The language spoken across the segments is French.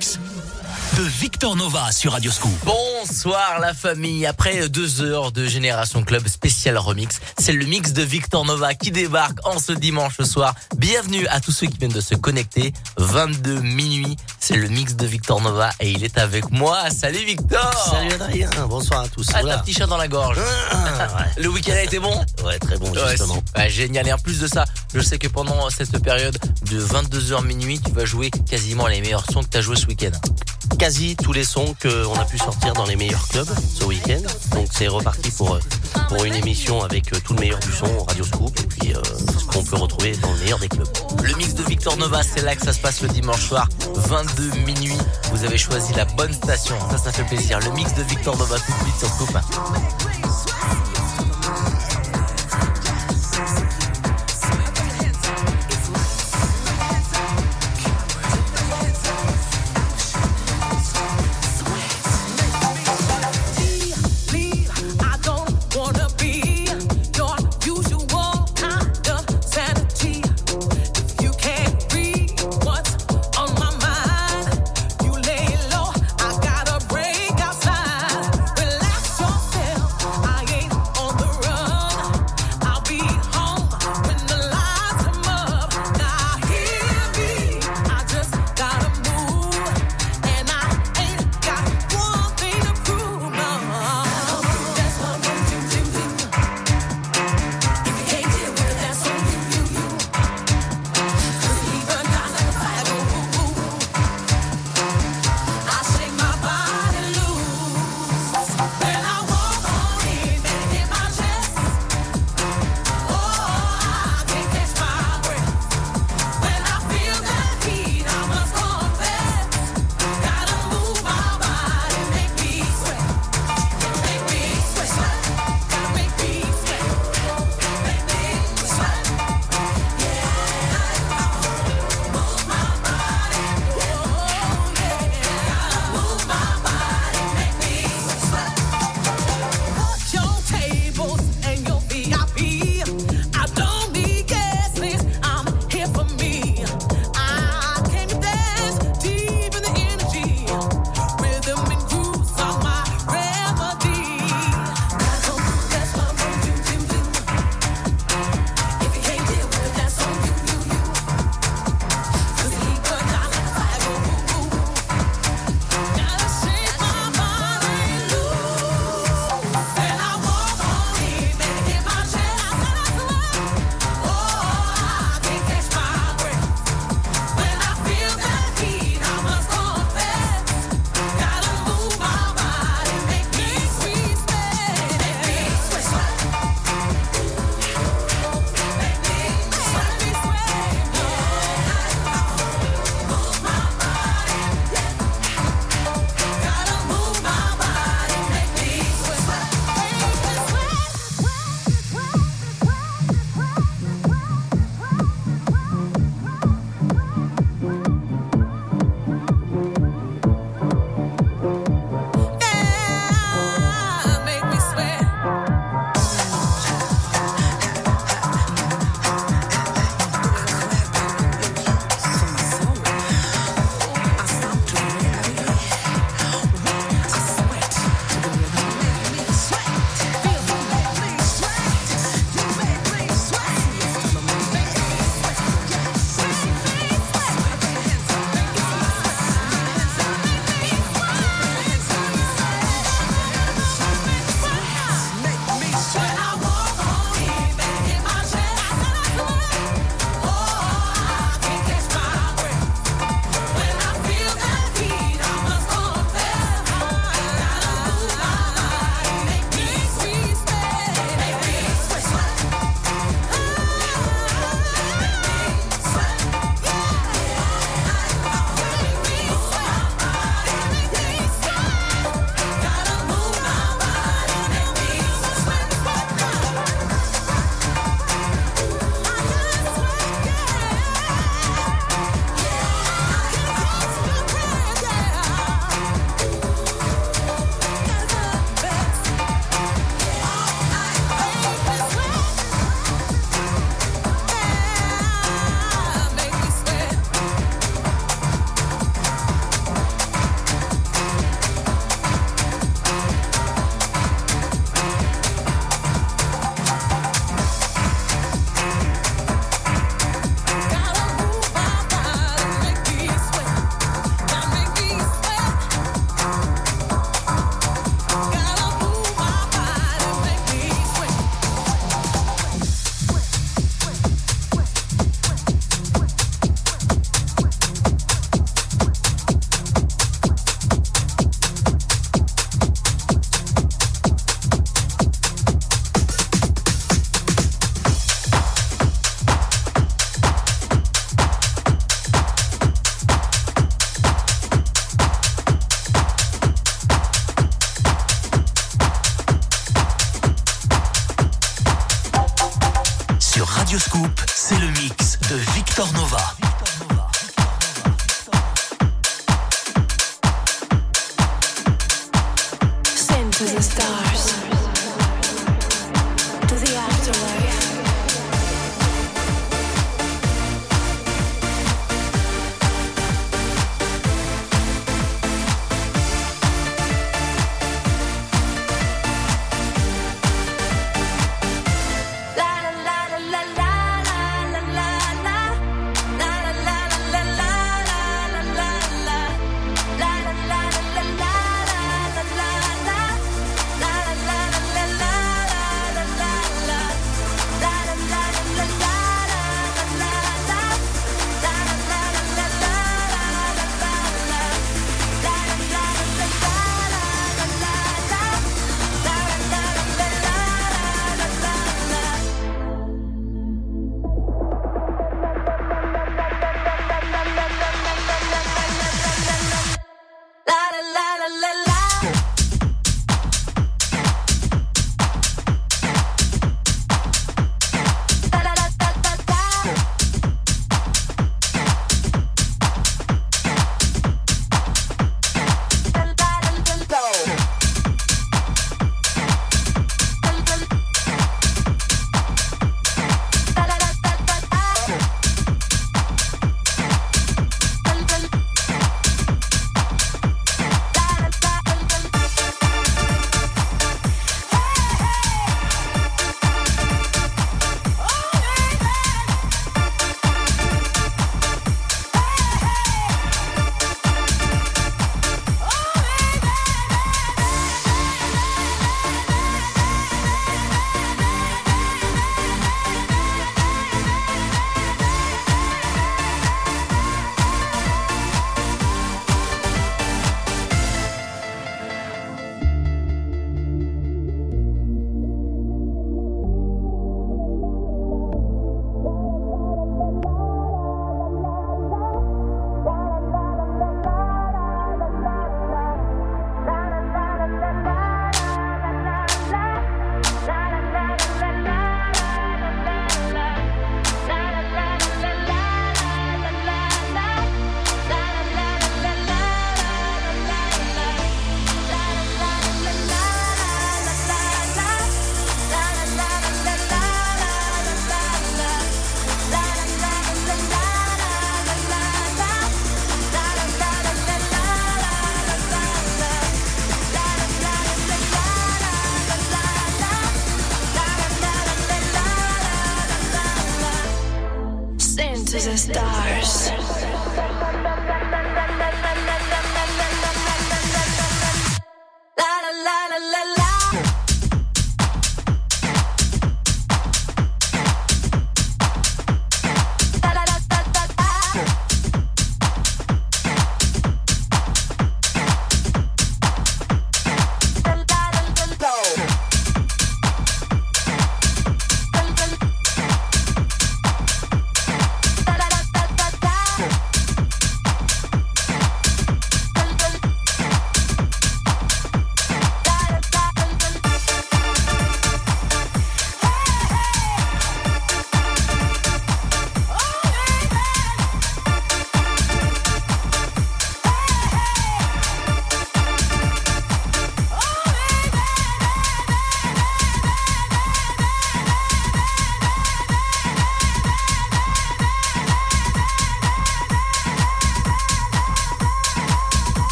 de Victor Nova sur Radio Scoop. Bonsoir la famille. Après deux heures de Génération Club spécial remix, c'est le mix de Victor Nova qui débarque en ce dimanche soir. Bienvenue à tous ceux qui viennent de se connecter. 22 minuit, c'est le mix de Victor Nova et il est avec moi. Salut Victor. Salut Adrien. Bonsoir à tous. Ah, t'as un petit chat dans la gorge. Ah, Le week-end a été bon ouais. très bon justement. ouais, génial. Et en plus de ça, je sais que pendant cette période de 22h minuit, tu vas jouer quasiment les meilleurs sons que tu as joué ce week-end. Quasi tous les sons qu'on a pu sortir dans les meilleurs clubs ce week-end. Donc c'est reparti pour euh, pour une émission avec euh, tout le meilleur du son Radio Scoop et puis euh, ce qu'on peut retrouver dans le meilleur des clubs. Le mix de Victor Nova, c'est là que ça se passe le dimanche soir, 22 minuit. Vous avez choisi la bonne station. Ça, ça fait plaisir. Le mix de Victor tout de suite sur Scoop.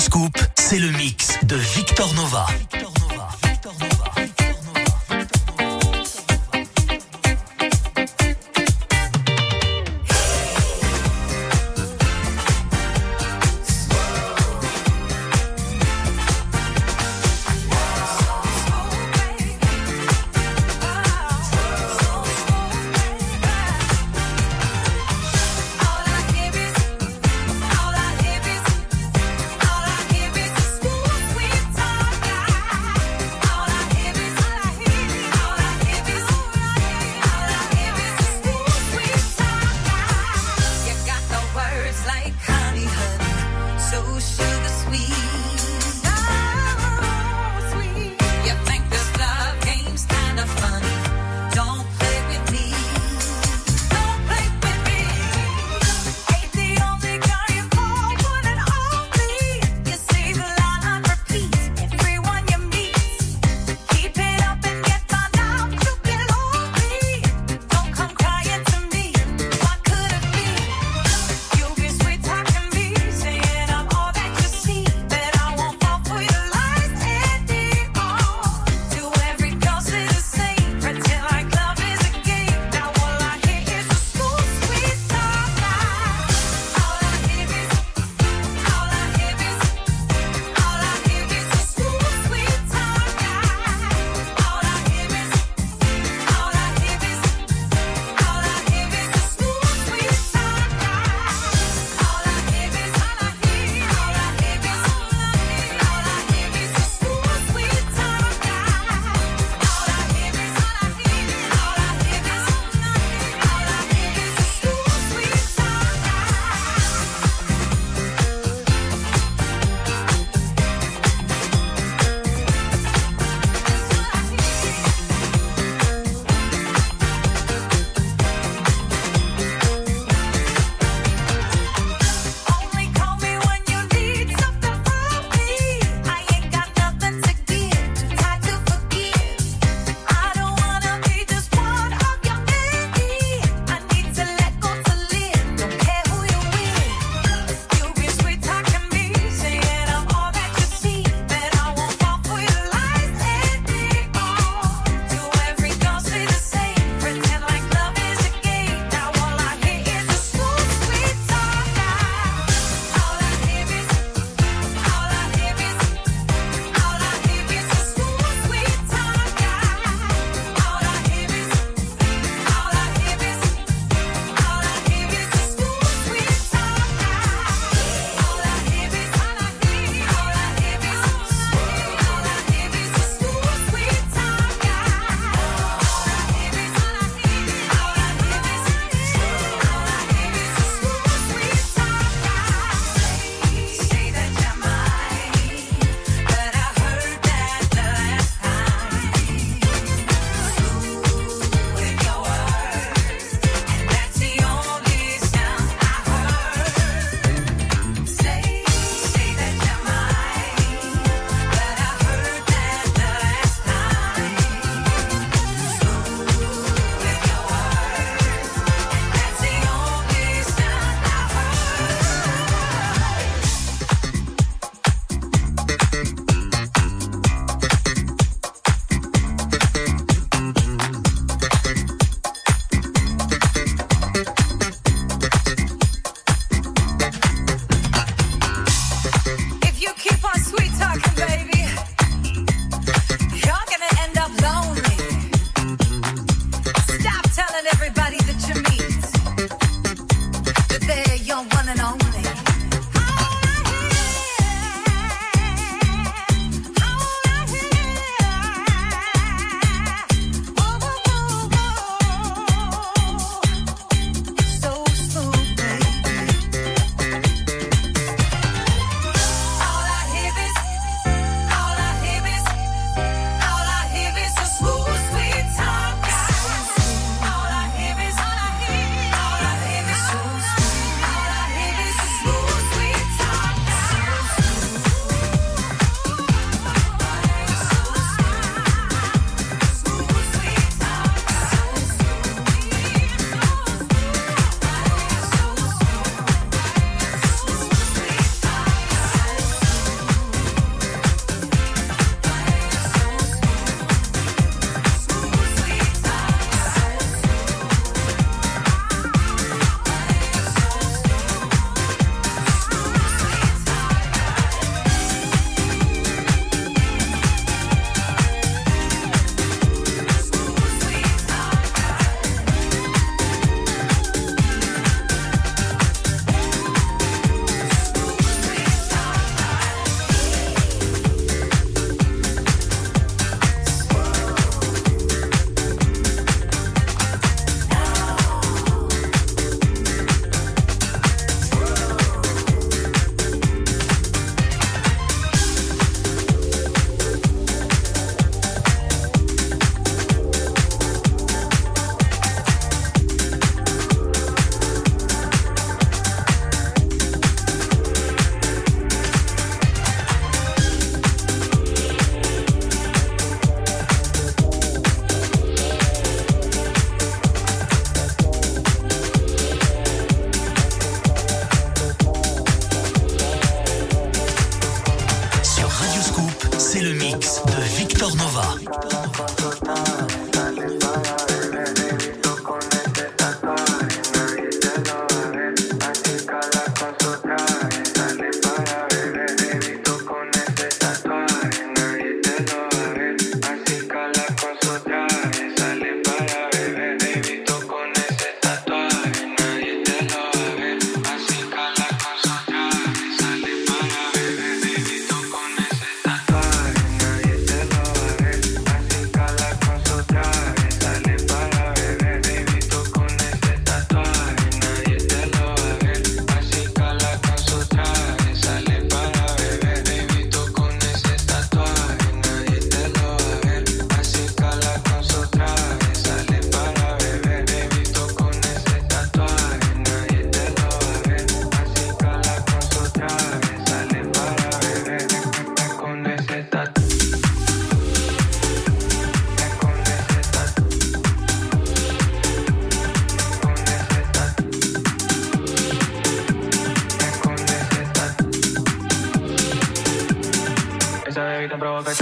Scoop,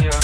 Yeah.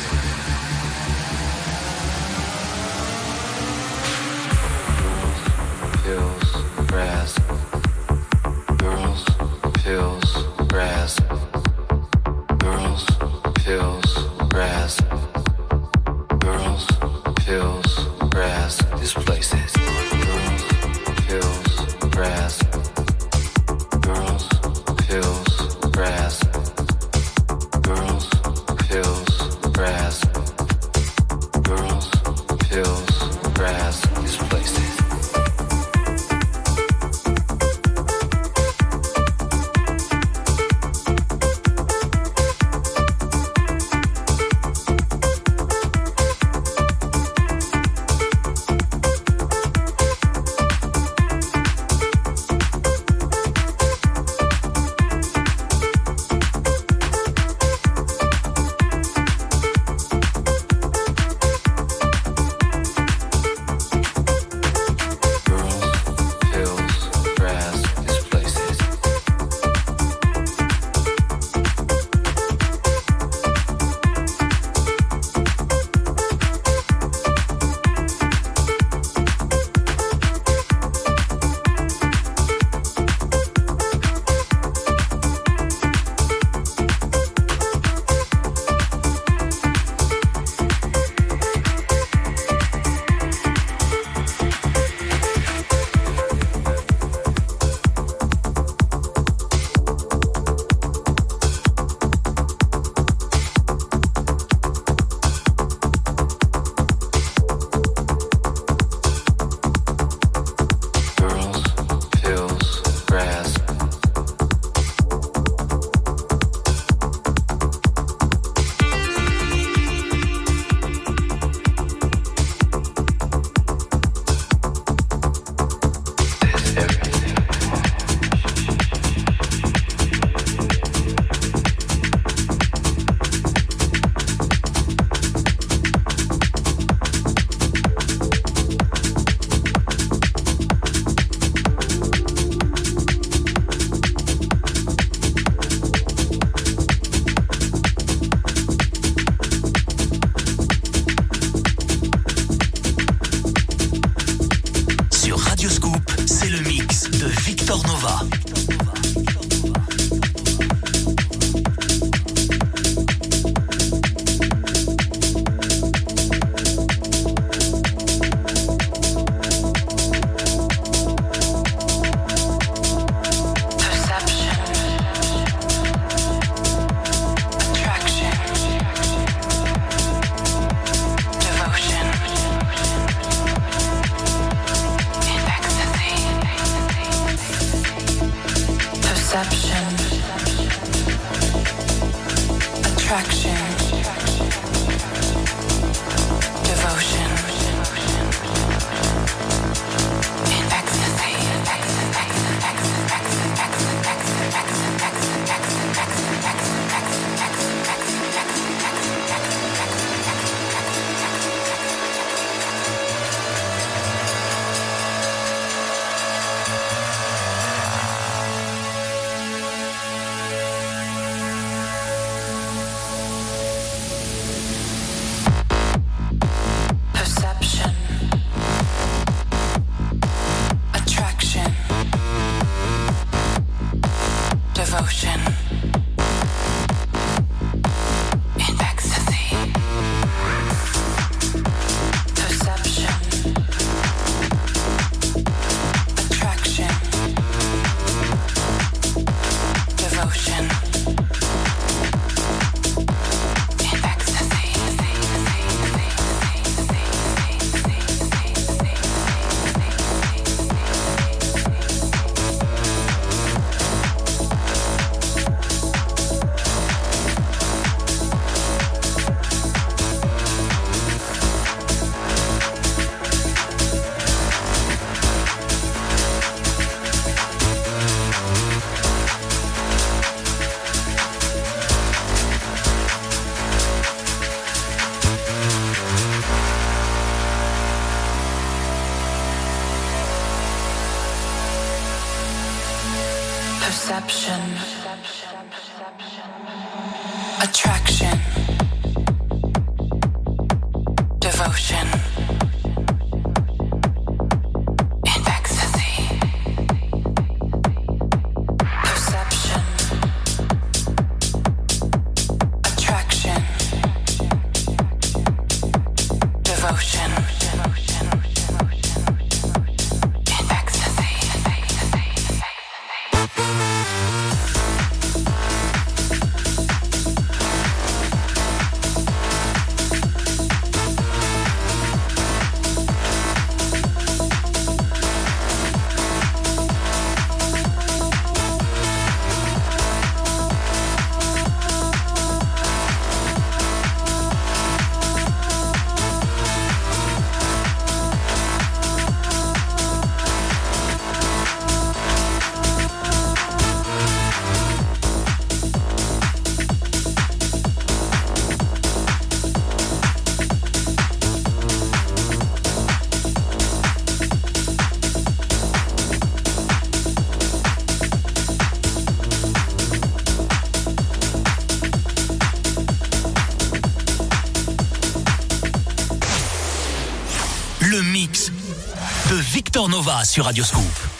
Victor Nova sur Radioscoop.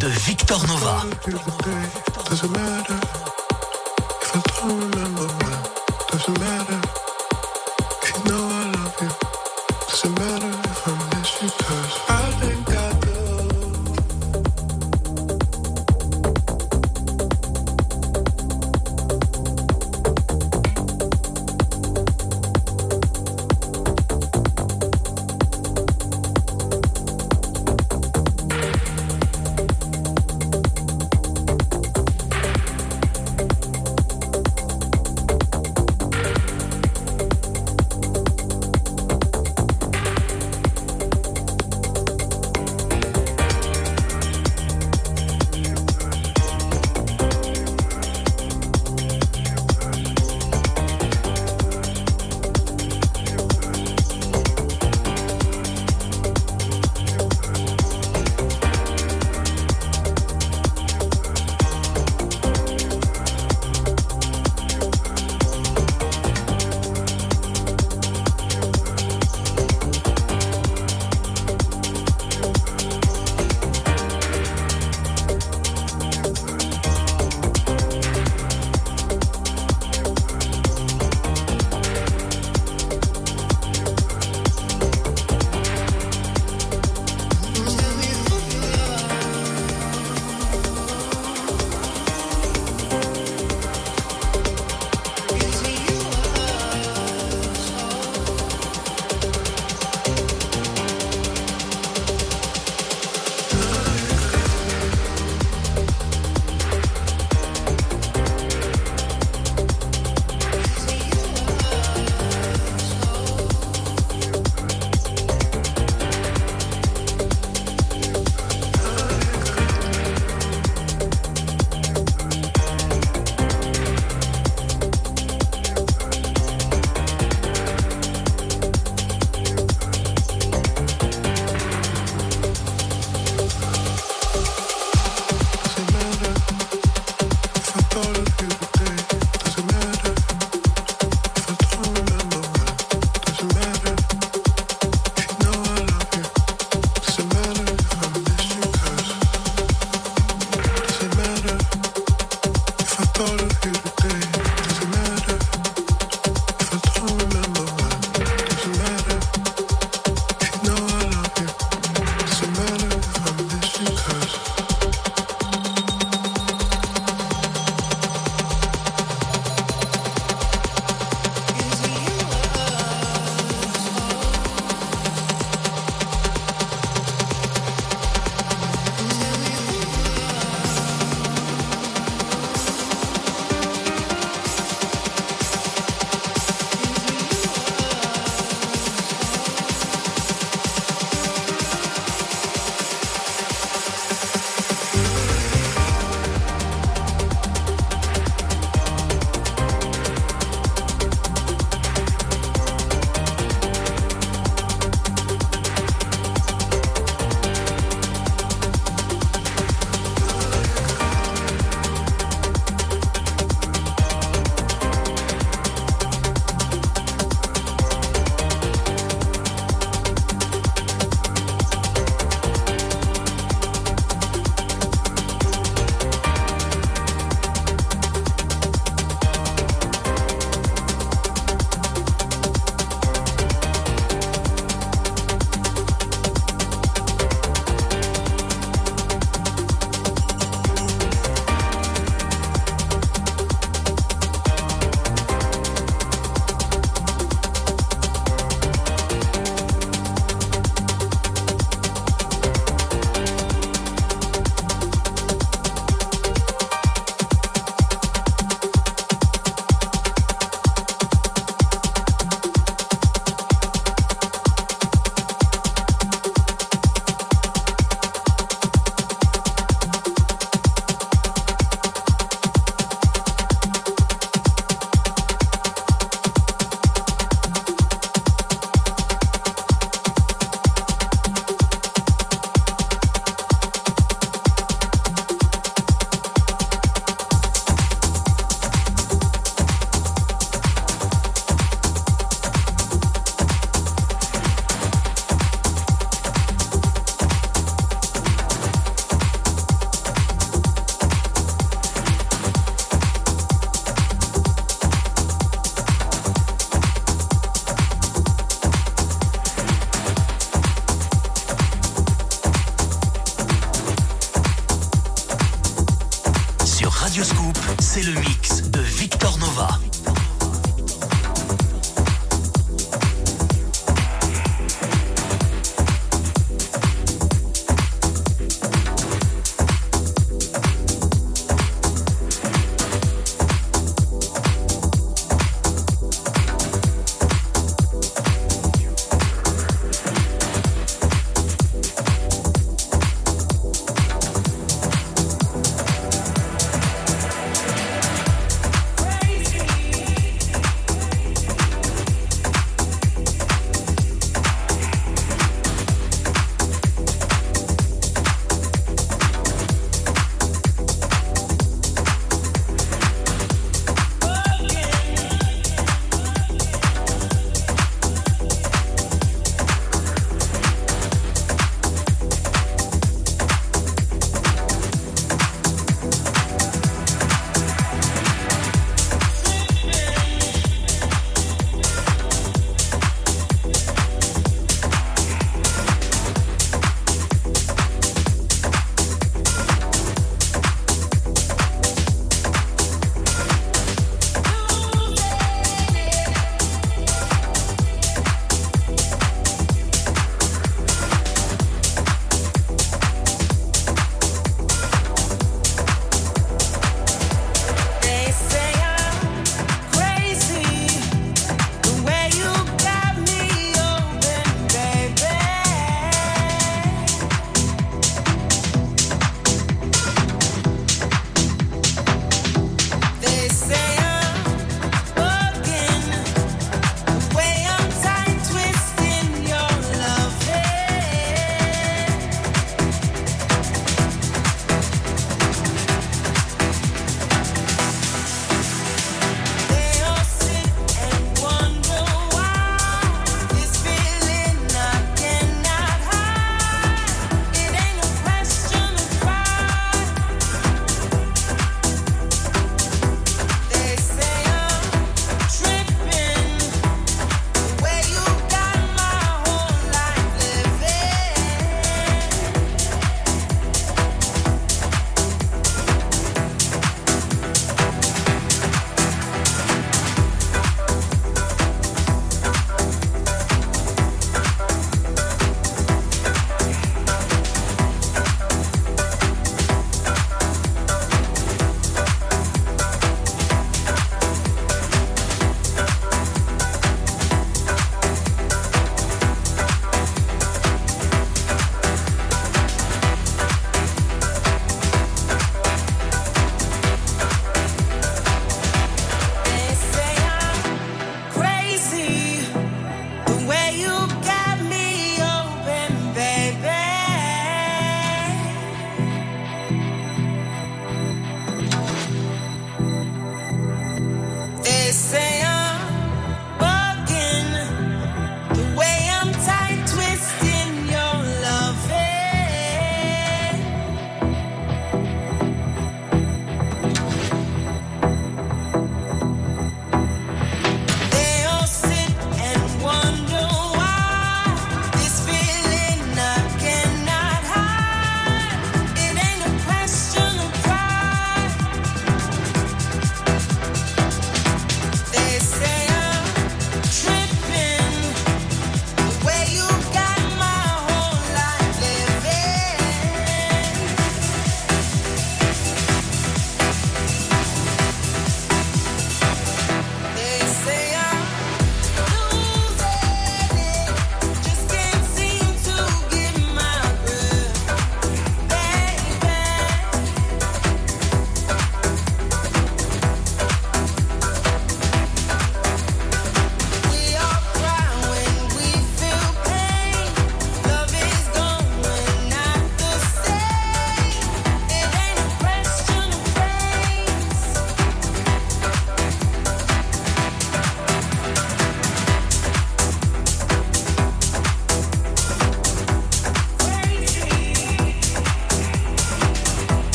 De Victor Nova.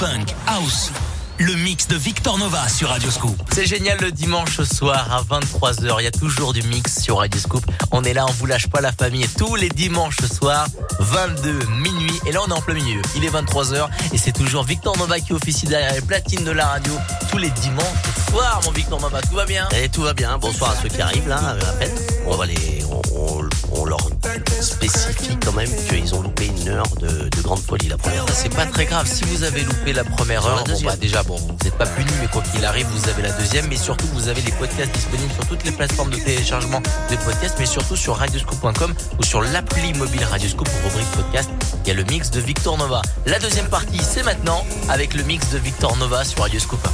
Funk, House. Le mix de Victor Nova sur Radio Scoop. C'est génial le dimanche soir à 23h. Il y a toujours du mix sur Radio Scoop. On est là, on vous lâche pas la famille. Tous les dimanches soirs, 22 minuit. Et là, on est en plein milieu. Il est 23h et c'est toujours Victor Nova qui officie derrière les platines de la radio tous les dimanches soirs, mon Victor Nova. Tout va bien? Et tout va bien. Bonsoir à ceux qui arrivent là, à peine. On va les, on, leur spécifie quand même qu'ils ont loupé une heure de, de grande folie la première. C'est pas très grave. Si vous avez loupé la première heure, bon, bah, déjà, bon, vous n'êtes pas puni, mais quoi qu'il arrive, vous avez la deuxième. Mais surtout, vous avez les podcasts disponibles sur toutes les plateformes de téléchargement de podcasts, mais surtout sur radioscoop.com ou sur l'appli mobile Radioscoop pour rubrique podcast. Il y a le mix de Victor Nova. La deuxième partie, c'est maintenant avec le mix de Victor Nova sur Radioscoop.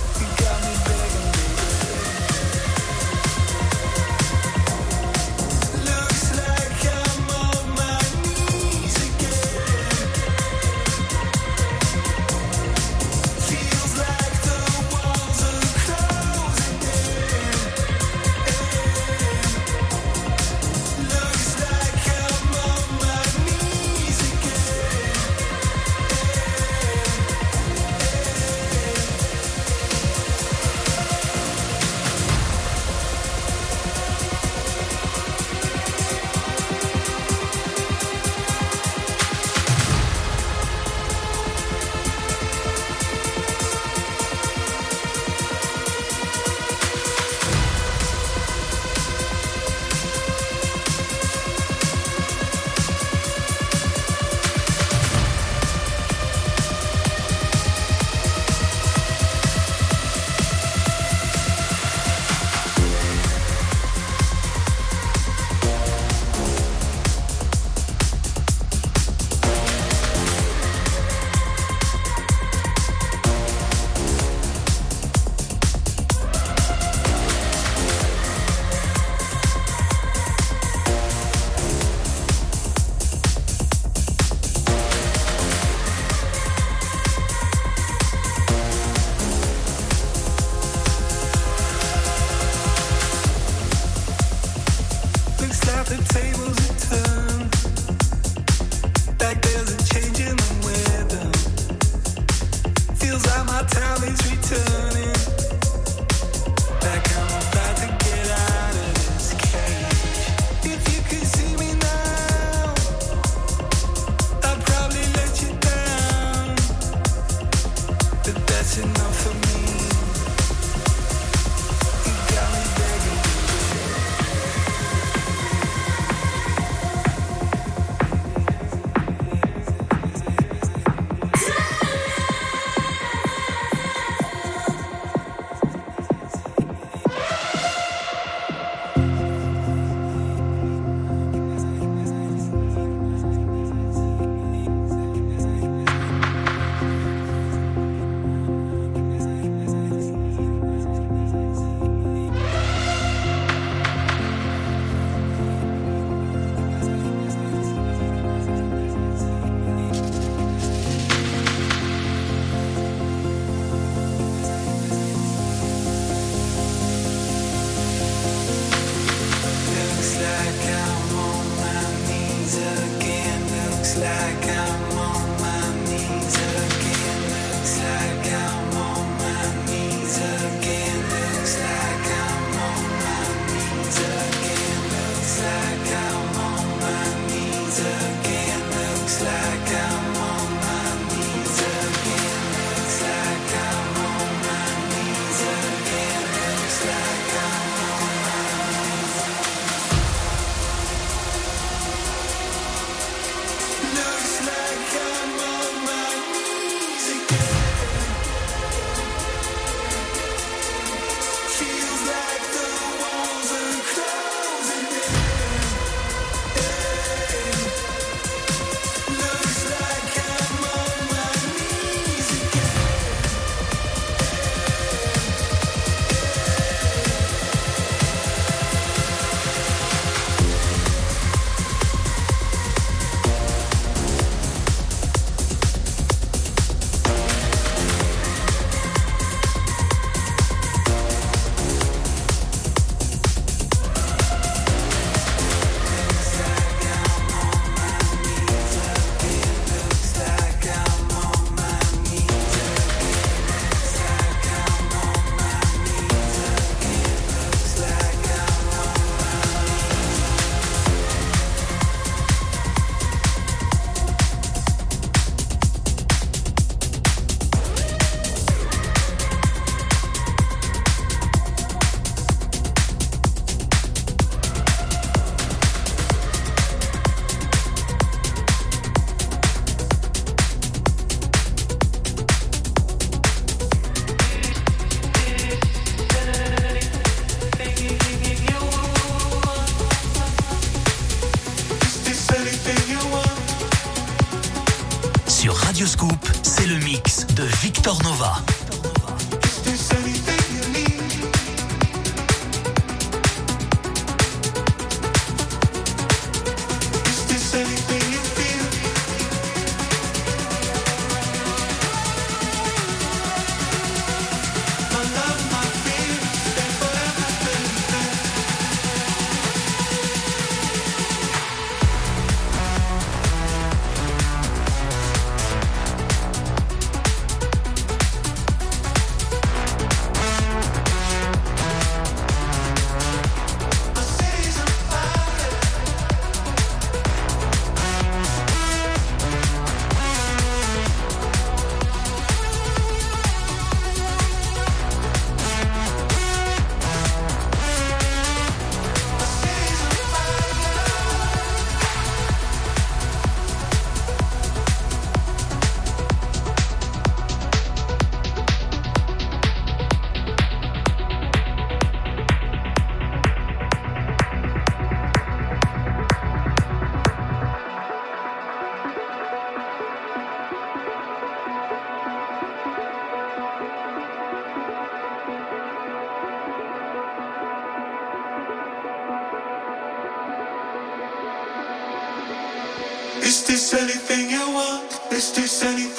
Anything you want? Is this anything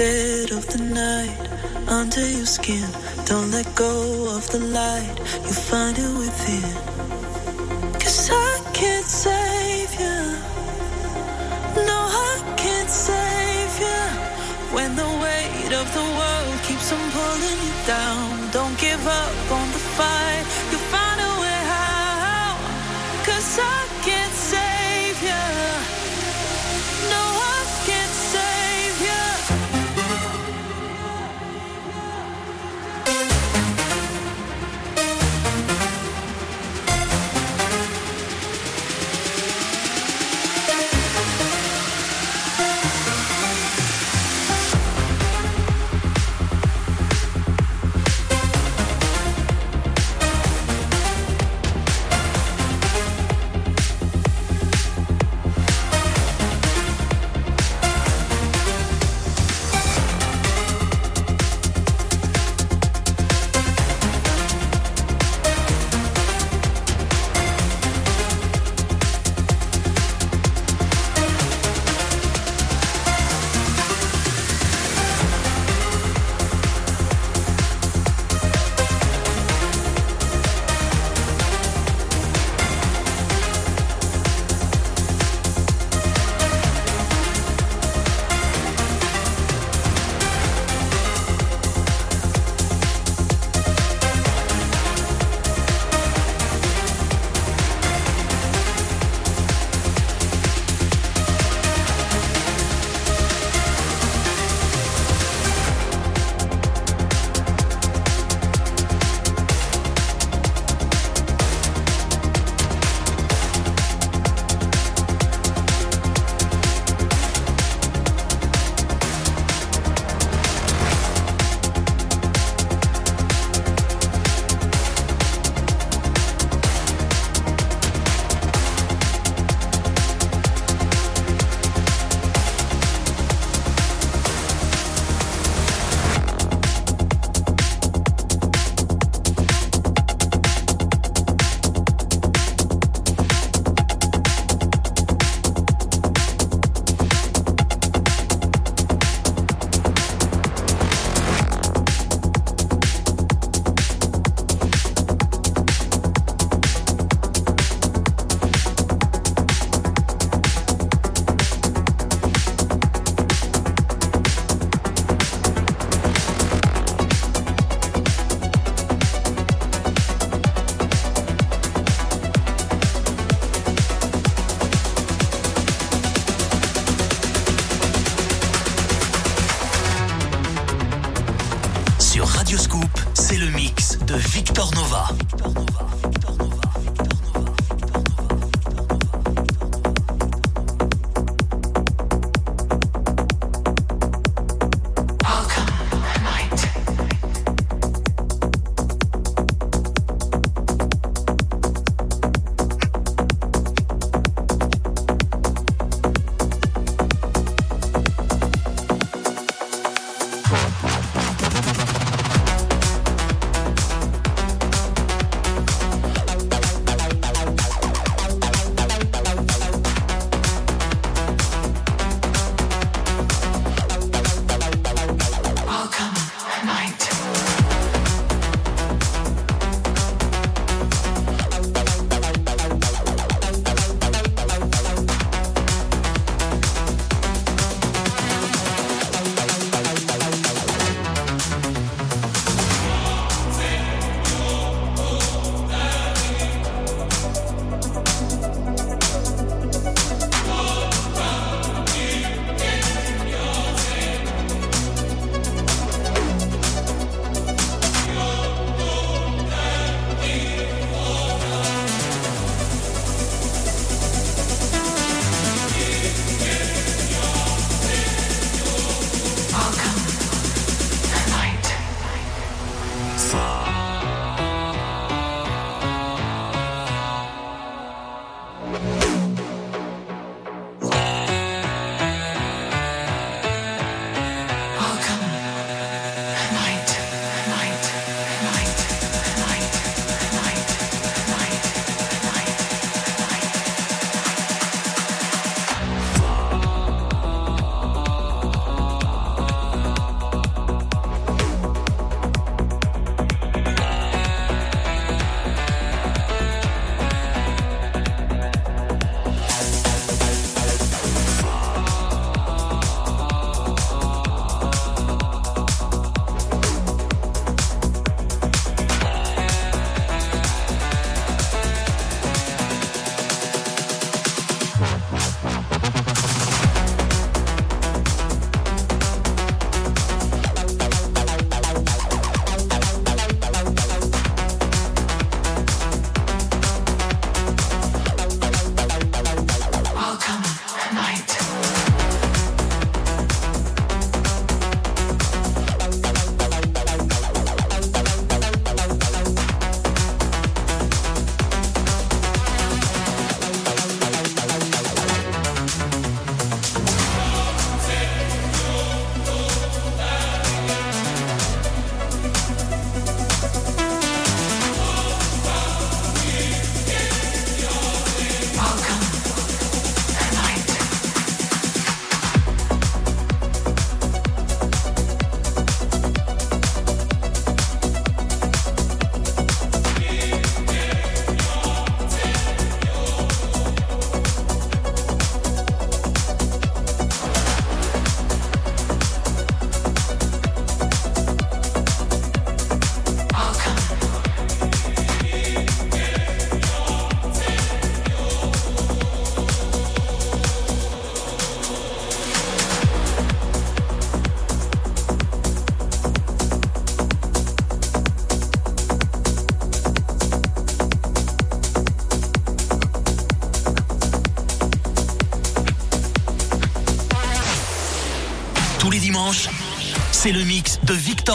dead of the night under your skin. Don't let go of the light, you find it within.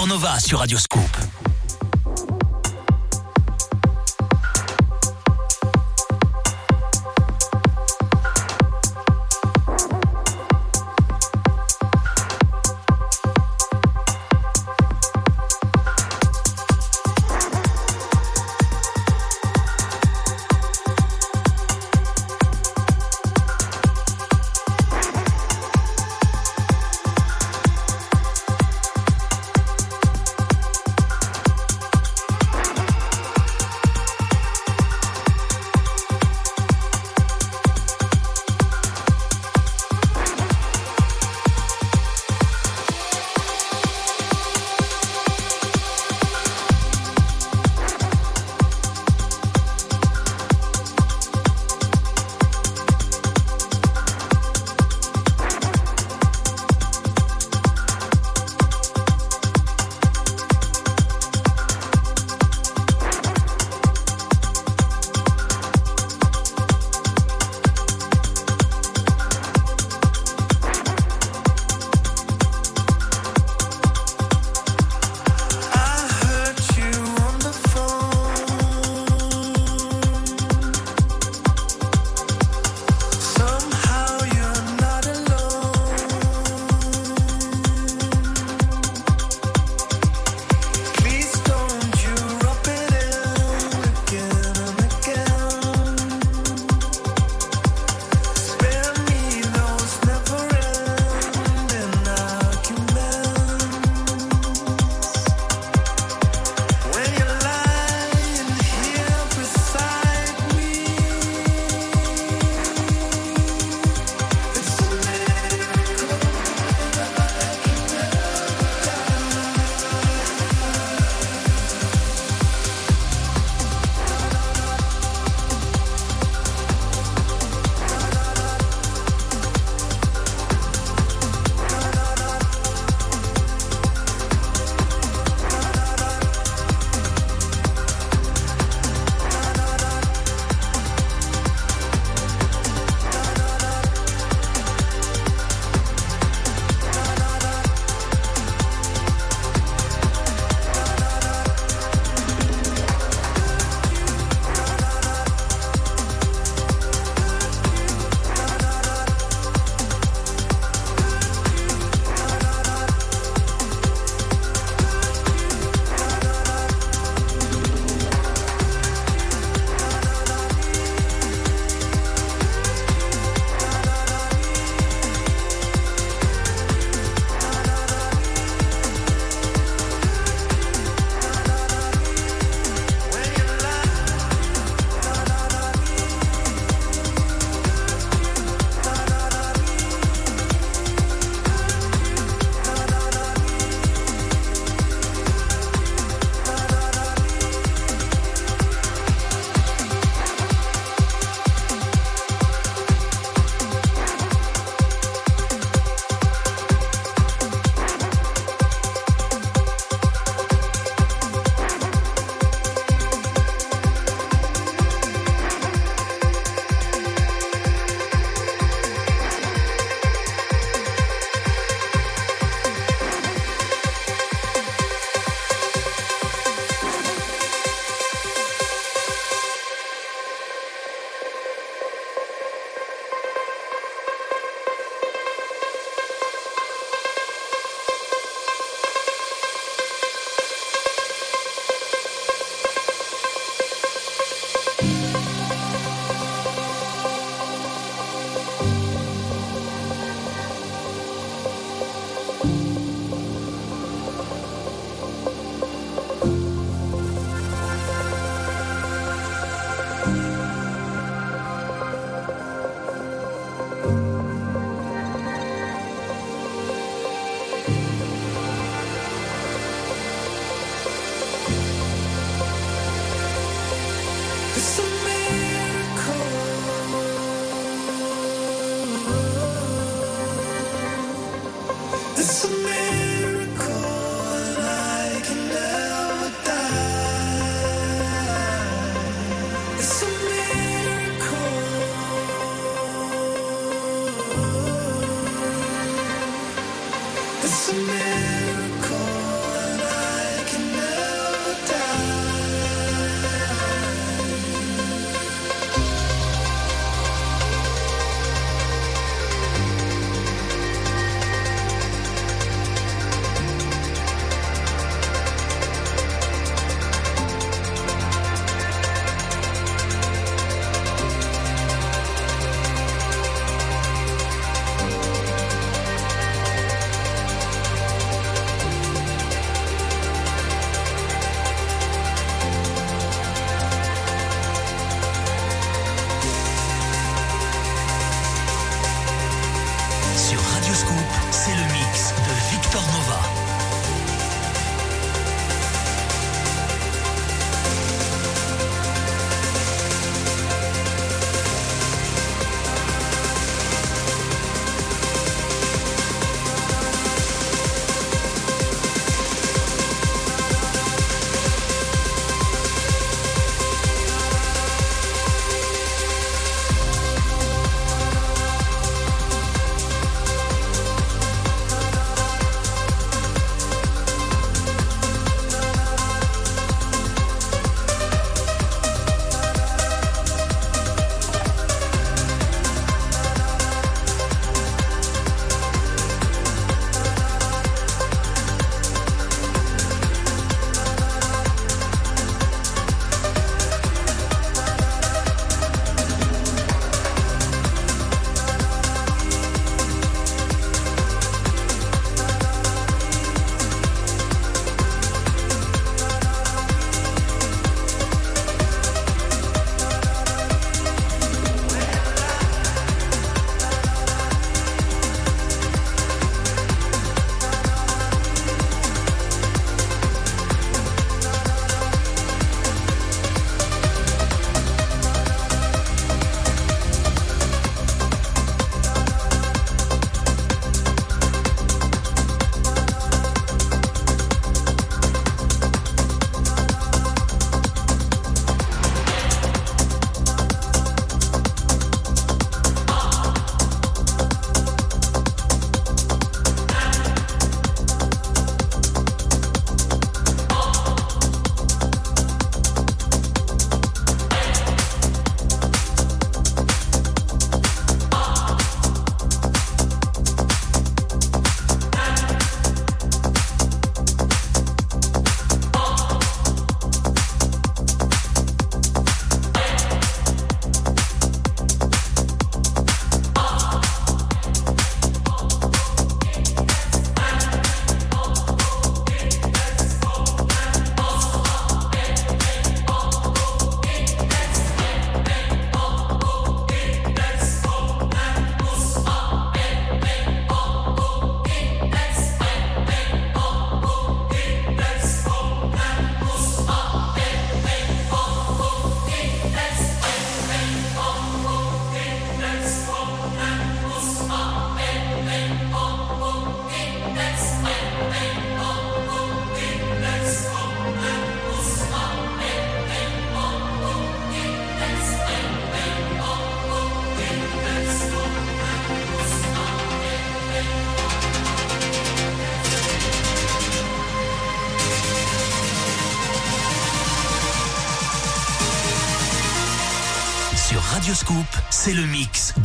Nova sur Radio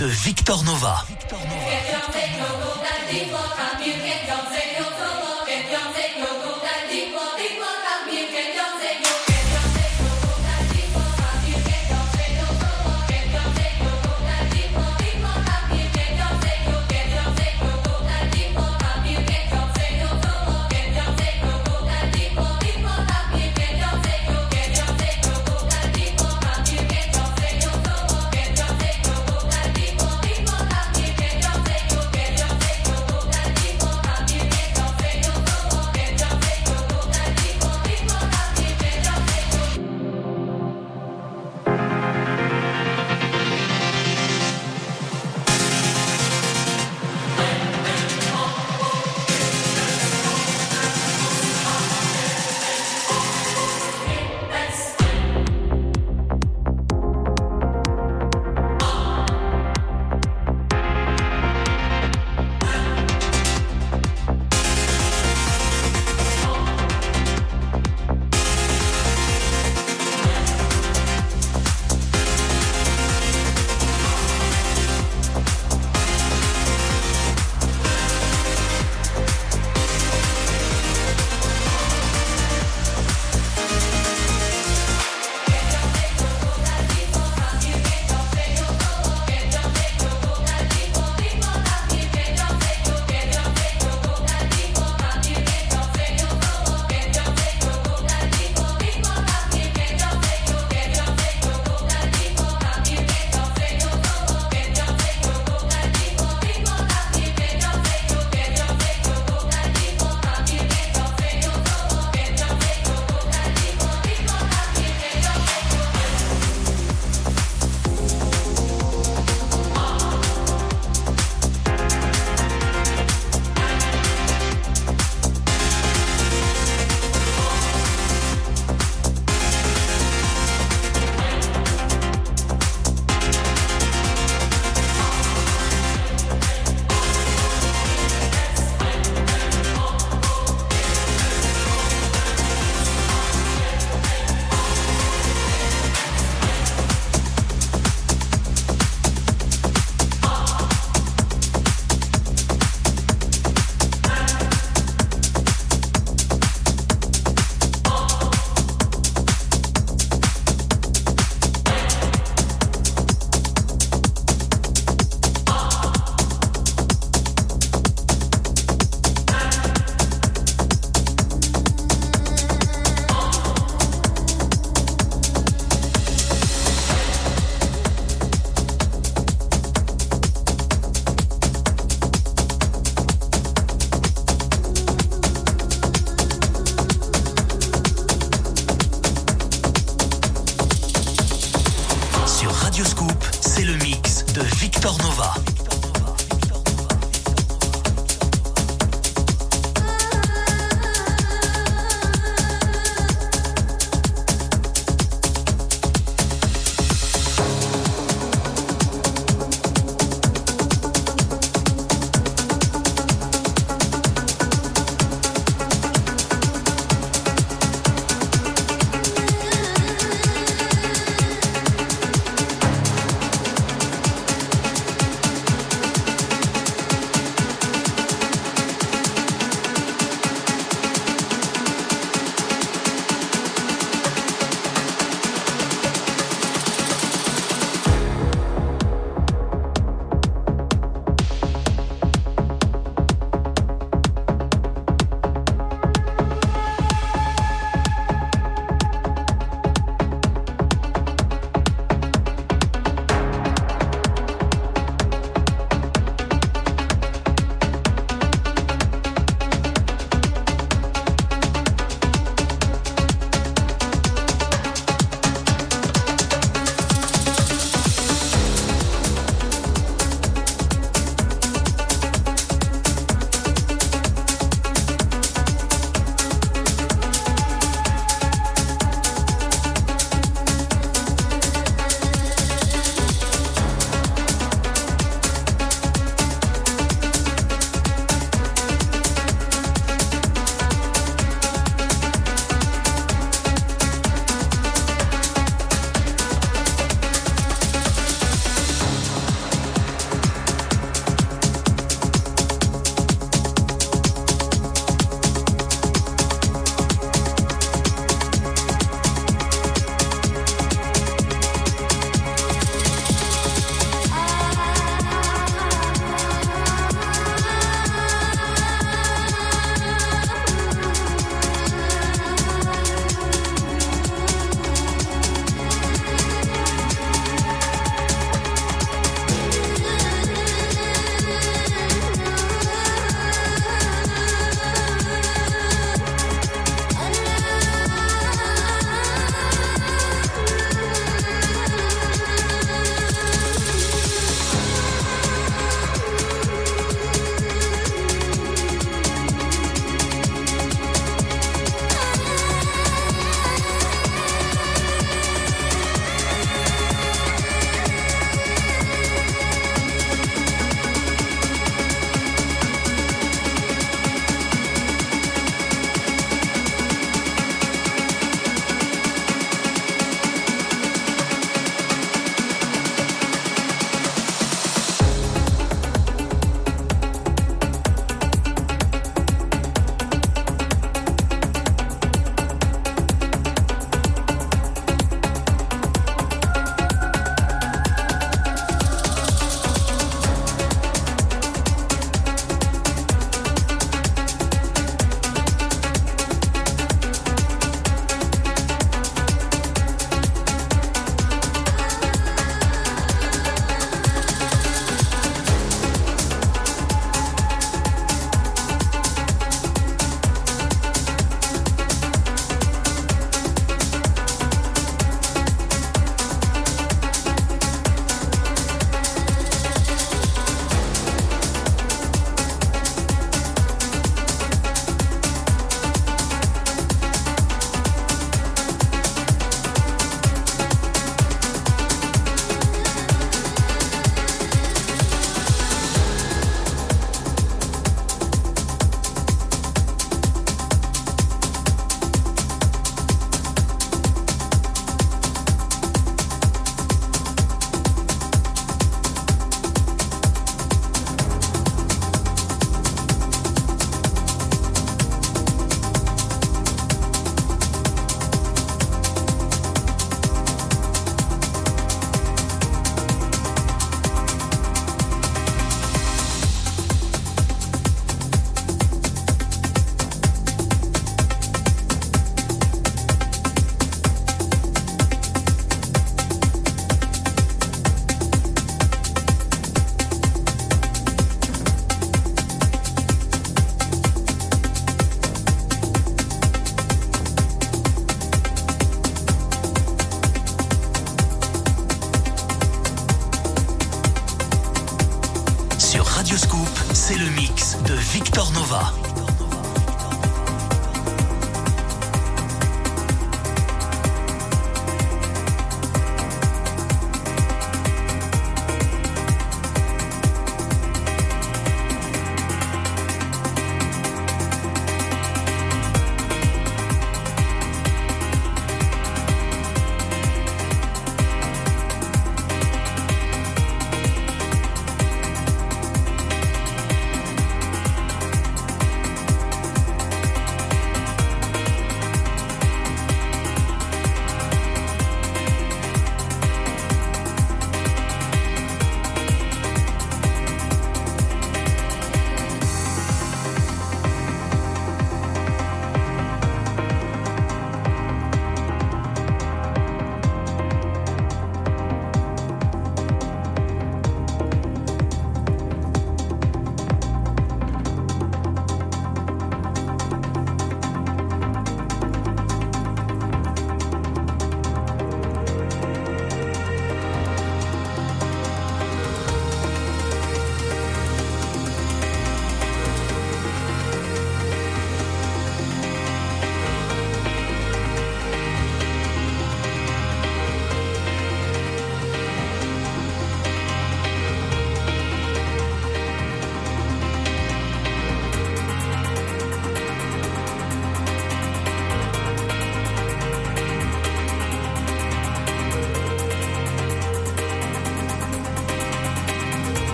de Victor Nova.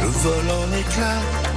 Je vole en éclats.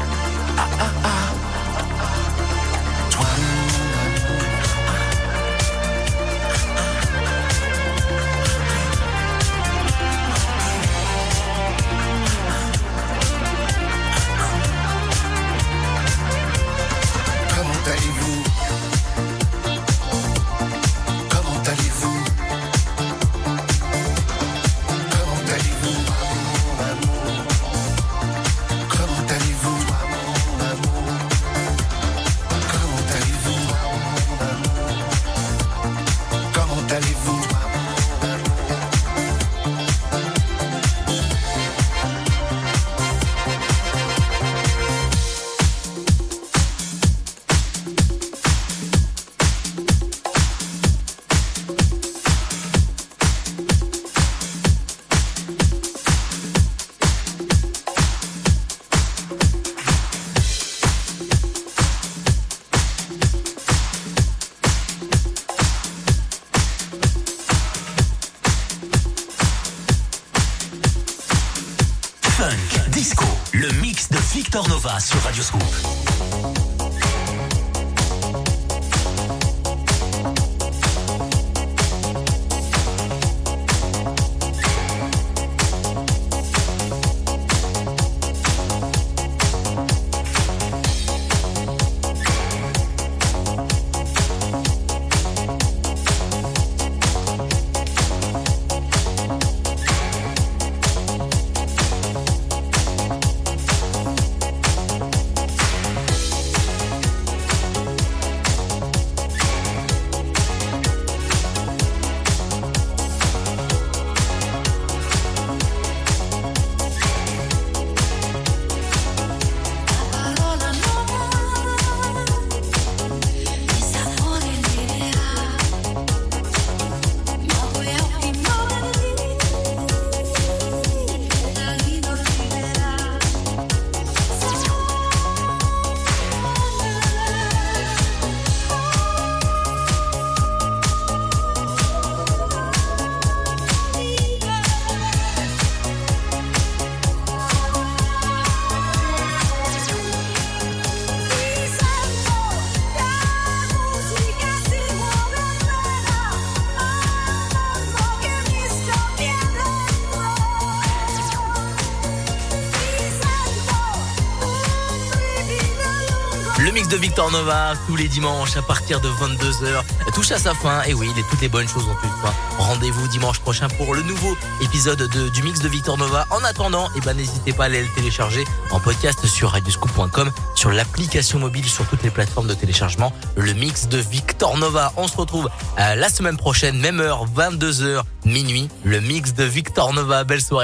Tous les dimanches à partir de 22h touche à sa fin. Et oui, les, toutes les bonnes choses ont une fin. Rendez-vous dimanche prochain pour le nouveau épisode de- du mix de Victor Nova. En attendant, eh ben, n'hésitez pas à aller le télécharger en podcast sur radioscoop.com, sur l'application mobile, sur toutes les plateformes de téléchargement. Le mix de Victor Nova. On se retrouve euh, la semaine prochaine, même heure, 22h, minuit. Le mix de Victor Nova. Belle soirée.